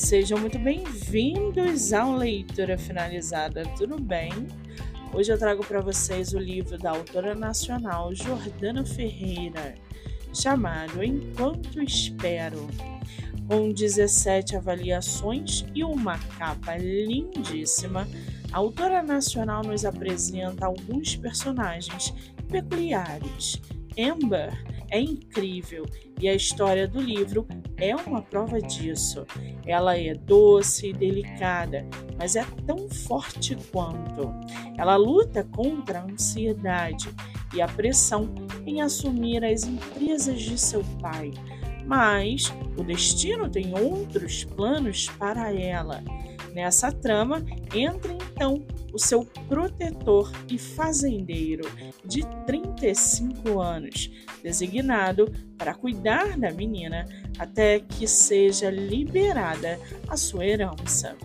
Sejam muito bem-vindos ao Leitura Finalizada, tudo bem? Hoje eu trago para vocês o livro da autora nacional Jordana Ferreira, chamado Enquanto Espero, com 17 avaliações e uma capa lindíssima. A autora nacional nos apresenta alguns personagens peculiares. Amber é incrível e a história do livro é uma prova disso. Ela é doce e delicada, mas é tão forte quanto. Ela luta contra a ansiedade e a pressão em assumir as empresas de seu pai. Mas o destino tem outros planos para ela. Nessa trama entra então o seu protetor e fazendeiro de 35 anos, designado para cuidar da menina até que seja liberada a sua herança.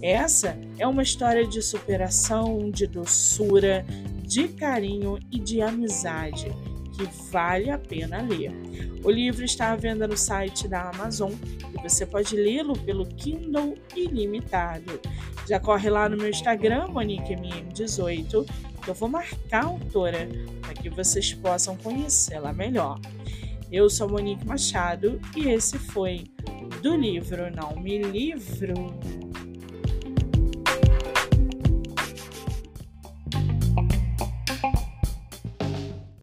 Essa é uma história de superação, de doçura, de carinho e de amizade que vale a pena ler. O livro está à venda no site da Amazon e você pode lê-lo pelo Kindle ilimitado. Já corre lá no meu Instagram, MoniqueMM18, que eu vou marcar a autora para que vocês possam conhecê-la melhor. Eu sou Monique Machado e esse foi do livro Não Me Livro.